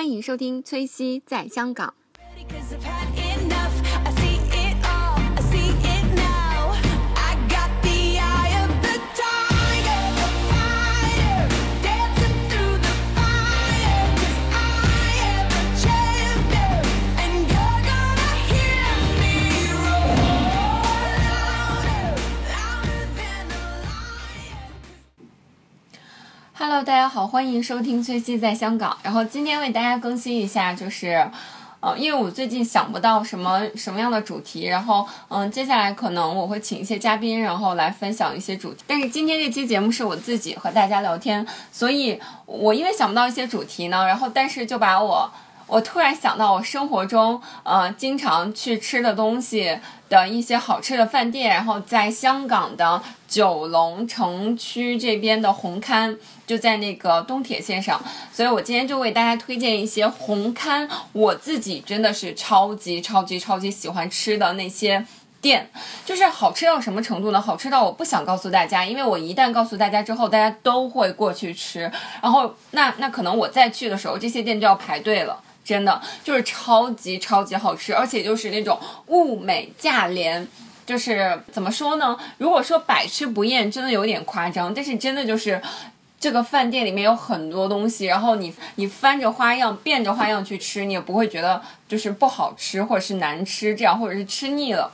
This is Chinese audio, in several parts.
欢迎收听崔西在香港。大家好，欢迎收听崔西在香港。然后今天为大家更新一下，就是，呃，因为我最近想不到什么什么样的主题，然后，嗯、接下来可能我会请一些嘉宾，然后来分享一些主题。但是今天这期节目是我自己和大家聊天，所以我因为想不到一些主题呢，然后但是就把我。我突然想到，我生活中呃经常去吃的东西的一些好吃的饭店，然后在香港的九龙城区这边的红磡，就在那个东铁线上，所以我今天就为大家推荐一些红磡我自己真的是超级超级超级喜欢吃的那些。店就是好吃到什么程度呢？好吃到我不想告诉大家，因为我一旦告诉大家之后，大家都会过去吃，然后那那可能我再去的时候，这些店就要排队了。真的就是超级超级好吃，而且就是那种物美价廉，就是怎么说呢？如果说百吃不厌，真的有点夸张，但是真的就是。这个饭店里面有很多东西，然后你你翻着花样变着花样去吃，你也不会觉得就是不好吃或者是难吃这样，或者是吃腻了。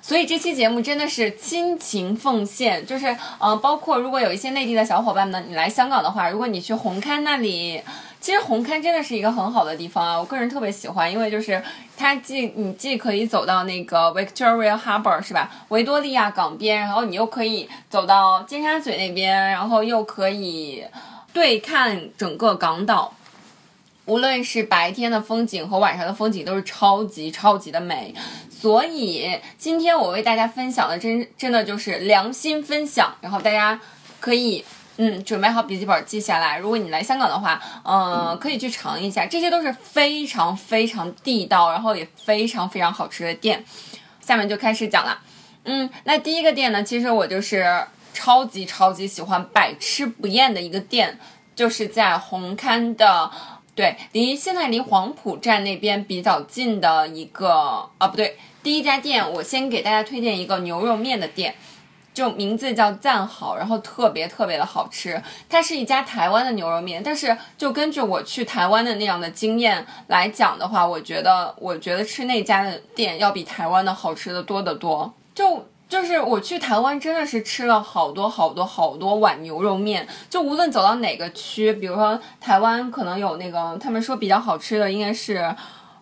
所以这期节目真的是亲情奉献，就是呃，包括如果有一些内地的小伙伴们，你来香港的话，如果你去红磡那里，其实红磡真的是一个很好的地方啊，我个人特别喜欢，因为就是它既你既可以走到那个 Victoria Harbour 是吧，维多利亚港边，然后你又可以走到尖沙咀那边，然后又可以对看整个港岛。无论是白天的风景和晚上的风景都是超级超级的美，所以今天我为大家分享的真真的就是良心分享，然后大家可以嗯准备好笔记本记下来。如果你来香港的话，呃，可以去尝一下，这些都是非常非常地道，然后也非常非常好吃的店。下面就开始讲了，嗯，那第一个店呢，其实我就是超级超级喜欢百吃不厌的一个店，就是在红磡的。对，离现在离黄埔站那边比较近的一个啊，不对，第一家店，我先给大家推荐一个牛肉面的店，就名字叫赞好，然后特别特别的好吃。它是一家台湾的牛肉面，但是就根据我去台湾的那样的经验来讲的话，我觉得我觉得吃那家的店要比台湾的好吃的多得多。就就是我去台湾真的是吃了好多好多好多碗牛肉面，就无论走到哪个区，比如说台湾可能有那个他们说比较好吃的应该是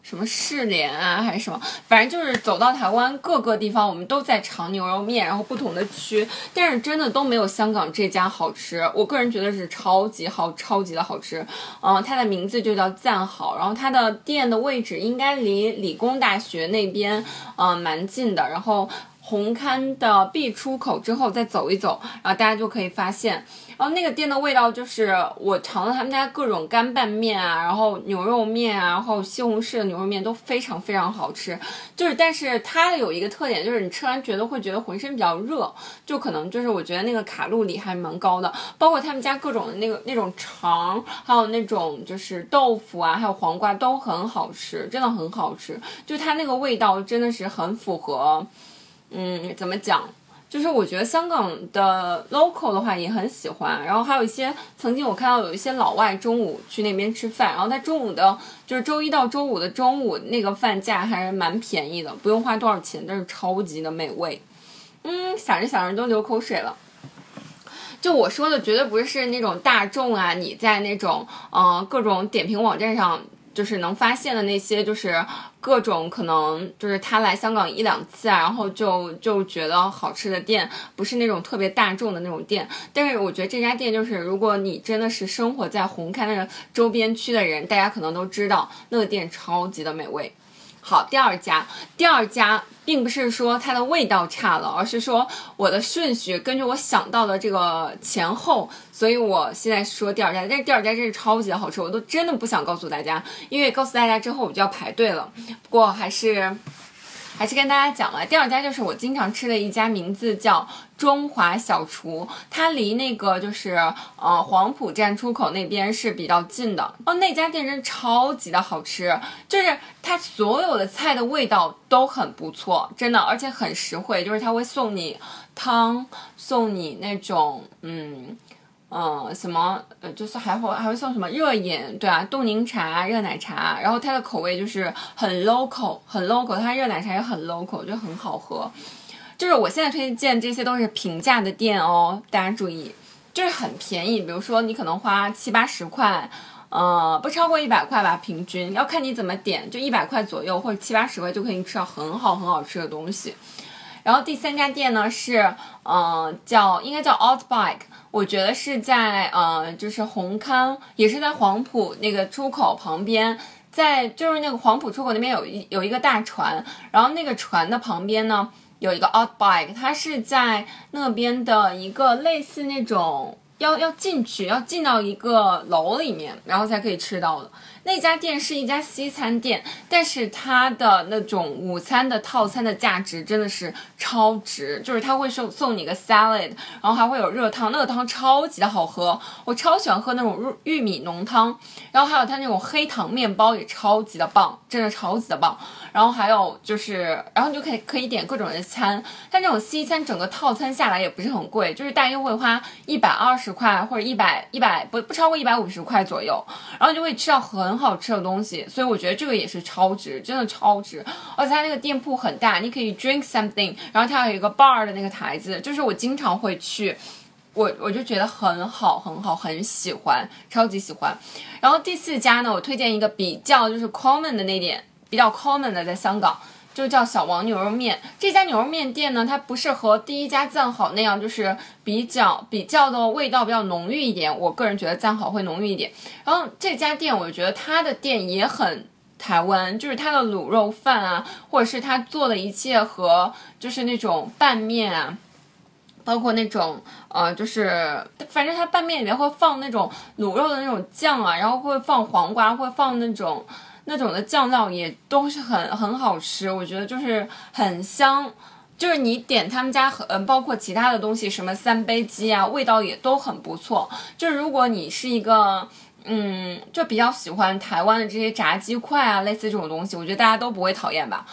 什么世联啊还是什么，反正就是走到台湾各个地方，我们都在尝牛肉面，然后不同的区，但是真的都没有香港这家好吃。我个人觉得是超级好，超级的好吃。嗯，它的名字就叫赞好，然后它的店的位置应该离理工大学那边嗯蛮近的，然后。红磡的 B 出口之后再走一走，然后大家就可以发现，然后那个店的味道就是我尝了他们家各种干拌面啊，然后牛肉面啊，然后西红柿的牛肉面都非常非常好吃。就是，但是它有一个特点，就是你吃完觉得会觉得浑身比较热，就可能就是我觉得那个卡路里还蛮高的。包括他们家各种的那个那种肠，还有那种就是豆腐啊，还有黄瓜都很好吃，真的很好吃。就它那个味道真的是很符合。嗯，怎么讲？就是我觉得香港的 local 的话也很喜欢，然后还有一些曾经我看到有一些老外中午去那边吃饭，然后他中午的就是周一到周五的中午那个饭价还是蛮便宜的，不用花多少钱，但是超级的美味。嗯，想着想着都流口水了。就我说的绝对不是那种大众啊，你在那种嗯、各种点评网站上。就是能发现的那些，就是各种可能，就是他来香港一两次啊，然后就就觉得好吃的店，不是那种特别大众的那种店。但是我觉得这家店就是，如果你真的是生活在红磡那个周边区的人，大家可能都知道那个店超级的美味。好，第二家，第二家并不是说它的味道差了，而是说我的顺序根据我想到的这个前后，所以我现在说第二家，但是第二家真是超级的好吃，我都真的不想告诉大家，因为告诉大家之后我就要排队了。不过还是还是跟大家讲了。第二家就是我经常吃的一家，名字叫中华小厨，它离那个就是呃黄埔站出口那边是比较近的。哦，那家店真超级的好吃，就是它所有的菜的味道都很不错，真的，而且很实惠，就是它会送你汤，送你那种嗯。嗯，什么呃，就是还会还会送什么热饮，对啊，冻柠茶、热奶茶，然后它的口味就是很 local，很 local，它热奶茶也很 local，就很好喝。就是我现在推荐这些都是平价的店哦，大家注意，就是很便宜，比如说你可能花七八十块，呃，不超过一百块吧，平均要看你怎么点，就一百块左右或者七八十块就可以吃到很好很好吃的东西。然后第三家店呢是，嗯、呃，叫应该叫 Outbike，我觉得是在呃，就是红磡，也是在黄埔那个出口旁边，在就是那个黄埔出口那边有一有一个大船，然后那个船的旁边呢有一个 Outbike，它是在那边的一个类似那种要要进去要进到一个楼里面，然后才可以吃到的。那家店是一家西餐店，但是它的那种午餐的套餐的价值真的是超值，就是它会送送你个 salad，然后还会有热汤，那个汤超级的好喝，我超喜欢喝那种玉玉米浓汤，然后还有它那种黑糖面包也超级的棒，真的超级的棒，然后还有就是，然后你就可以可以点各种的餐，它那种西餐整个套餐下来也不是很贵，就是大约会花一百二十十块或者一百一百不不超过一百五十块左右，然后就会吃到很好吃的东西，所以我觉得这个也是超值，真的超值。而且它那个店铺很大，你可以 drink something，然后它有一个 bar 的那个台子，就是我经常会去。我我就觉得很好，很好，很喜欢，超级喜欢。然后第四家呢，我推荐一个比较就是 common 的那点，比较 common 的，在香港就叫小王牛肉面。这家牛肉面店呢，它不是和第一家赞好那样，就是比较比较的味道比较浓郁一点。我个人觉得赞好会浓郁一点。然后这家店，我觉得它的店也很台湾，就是它的卤肉饭啊，或者是它做的一切和就是那种拌面啊。包括那种呃，就是反正它拌面里面会放那种卤肉的那种酱啊，然后会放黄瓜，会放那种那种的酱料，也都是很很好吃。我觉得就是很香，就是你点他们家很、包括其他的东西，什么三杯鸡啊，味道也都很不错。就是如果你是一个嗯，就比较喜欢台湾的这些炸鸡块啊，类似这种东西，我觉得大家都不会讨厌吧。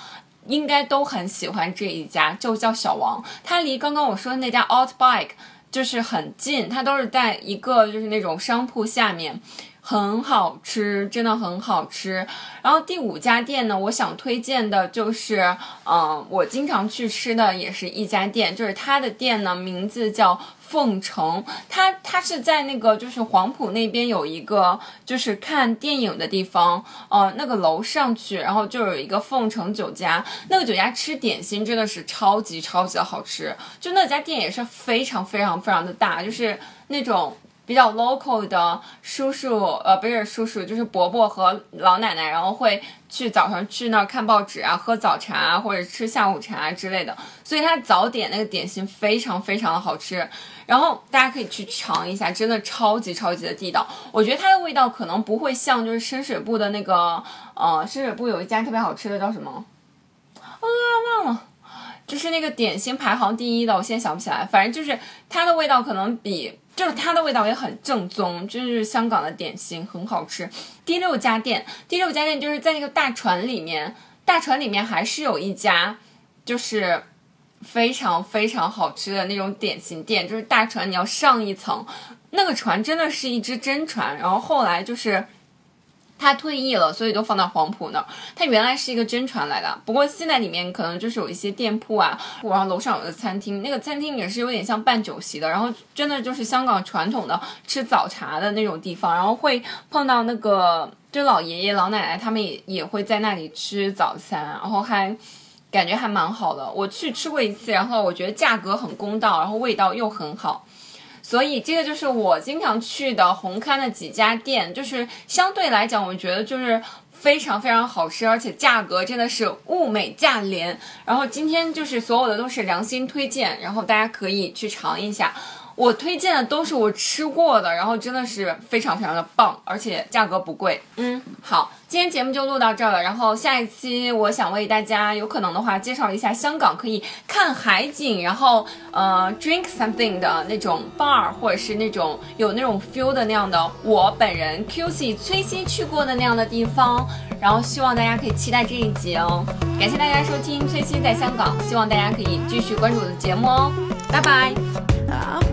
应该都很喜欢这一家，就叫小王。它离刚刚我说的那家 Outbike 就是很近，它都是在一个就是那种商铺下面，很好吃，真的很好吃。然后第五家店呢，我想推荐的就是，嗯、我经常去吃的也是一家店，就是它的店呢名字叫。凤城，它它是在那个就是黄埔那边有一个就是看电影的地方，呃，那个楼上去，然后就有一个凤城酒家，那个酒家吃点心真的是超级超级的好吃，就那家店也是非常非常非常的大，就是那种。比较 local 的叔叔，呃，不是叔叔，就是伯伯和老奶奶，然后会去早上去那儿看报纸啊，喝早茶啊，或者吃下午茶之类的。所以它早点那个点心非常非常的好吃，然后大家可以去尝一下，真的超级超级的地道。我觉得它的味道可能不会像就是深水埗的那个，呃，深水埗有一家特别好吃的叫什么？啊，忘了。就是那个点心排行第一的，我现在想不起来。反正就是它的味道可能比，就是它的味道也很正宗，就是香港的点心很好吃。第六家店，第六家店就是在那个大船里面，大船里面还是有一家，就是非常非常好吃的那种点心店。就是大船你要上一层，那个船真的是一只真船，然后后来就是。他退役了，所以就放到黄埔那儿。他原来是一个真传来的，不过现在里面可能就是有一些店铺啊，然后楼上有个餐厅，那个餐厅也是有点像办酒席的，然后真的就是香港传统的吃早茶的那种地方，然后会碰到那个就老爷爷老奶奶他们也也会在那里吃早餐，然后还感觉还蛮好的。我去吃过一次，然后我觉得价格很公道，然后味道又很好。所以这个就是我经常去的红磡的几家店，就是相对来讲，我觉得就是非常非常好吃，而且价格真的是物美价廉。然后今天就是所有的都是良心推荐，然后大家可以去尝一下。我推荐的都是我吃过的，然后真的是非常非常的棒，而且价格不贵。嗯，好，今天节目就录到这儿了。然后下一期我想为大家有可能的话介绍一下香港可以看海景，然后呃 drink something 的那种 bar，或者是那种有那种 feel 的那样的。我本人 QC 崔西去过的那样的地方。然后希望大家可以期待这一集哦。感谢大家收听崔西在香港，希望大家可以继续关注我的节目哦。拜拜。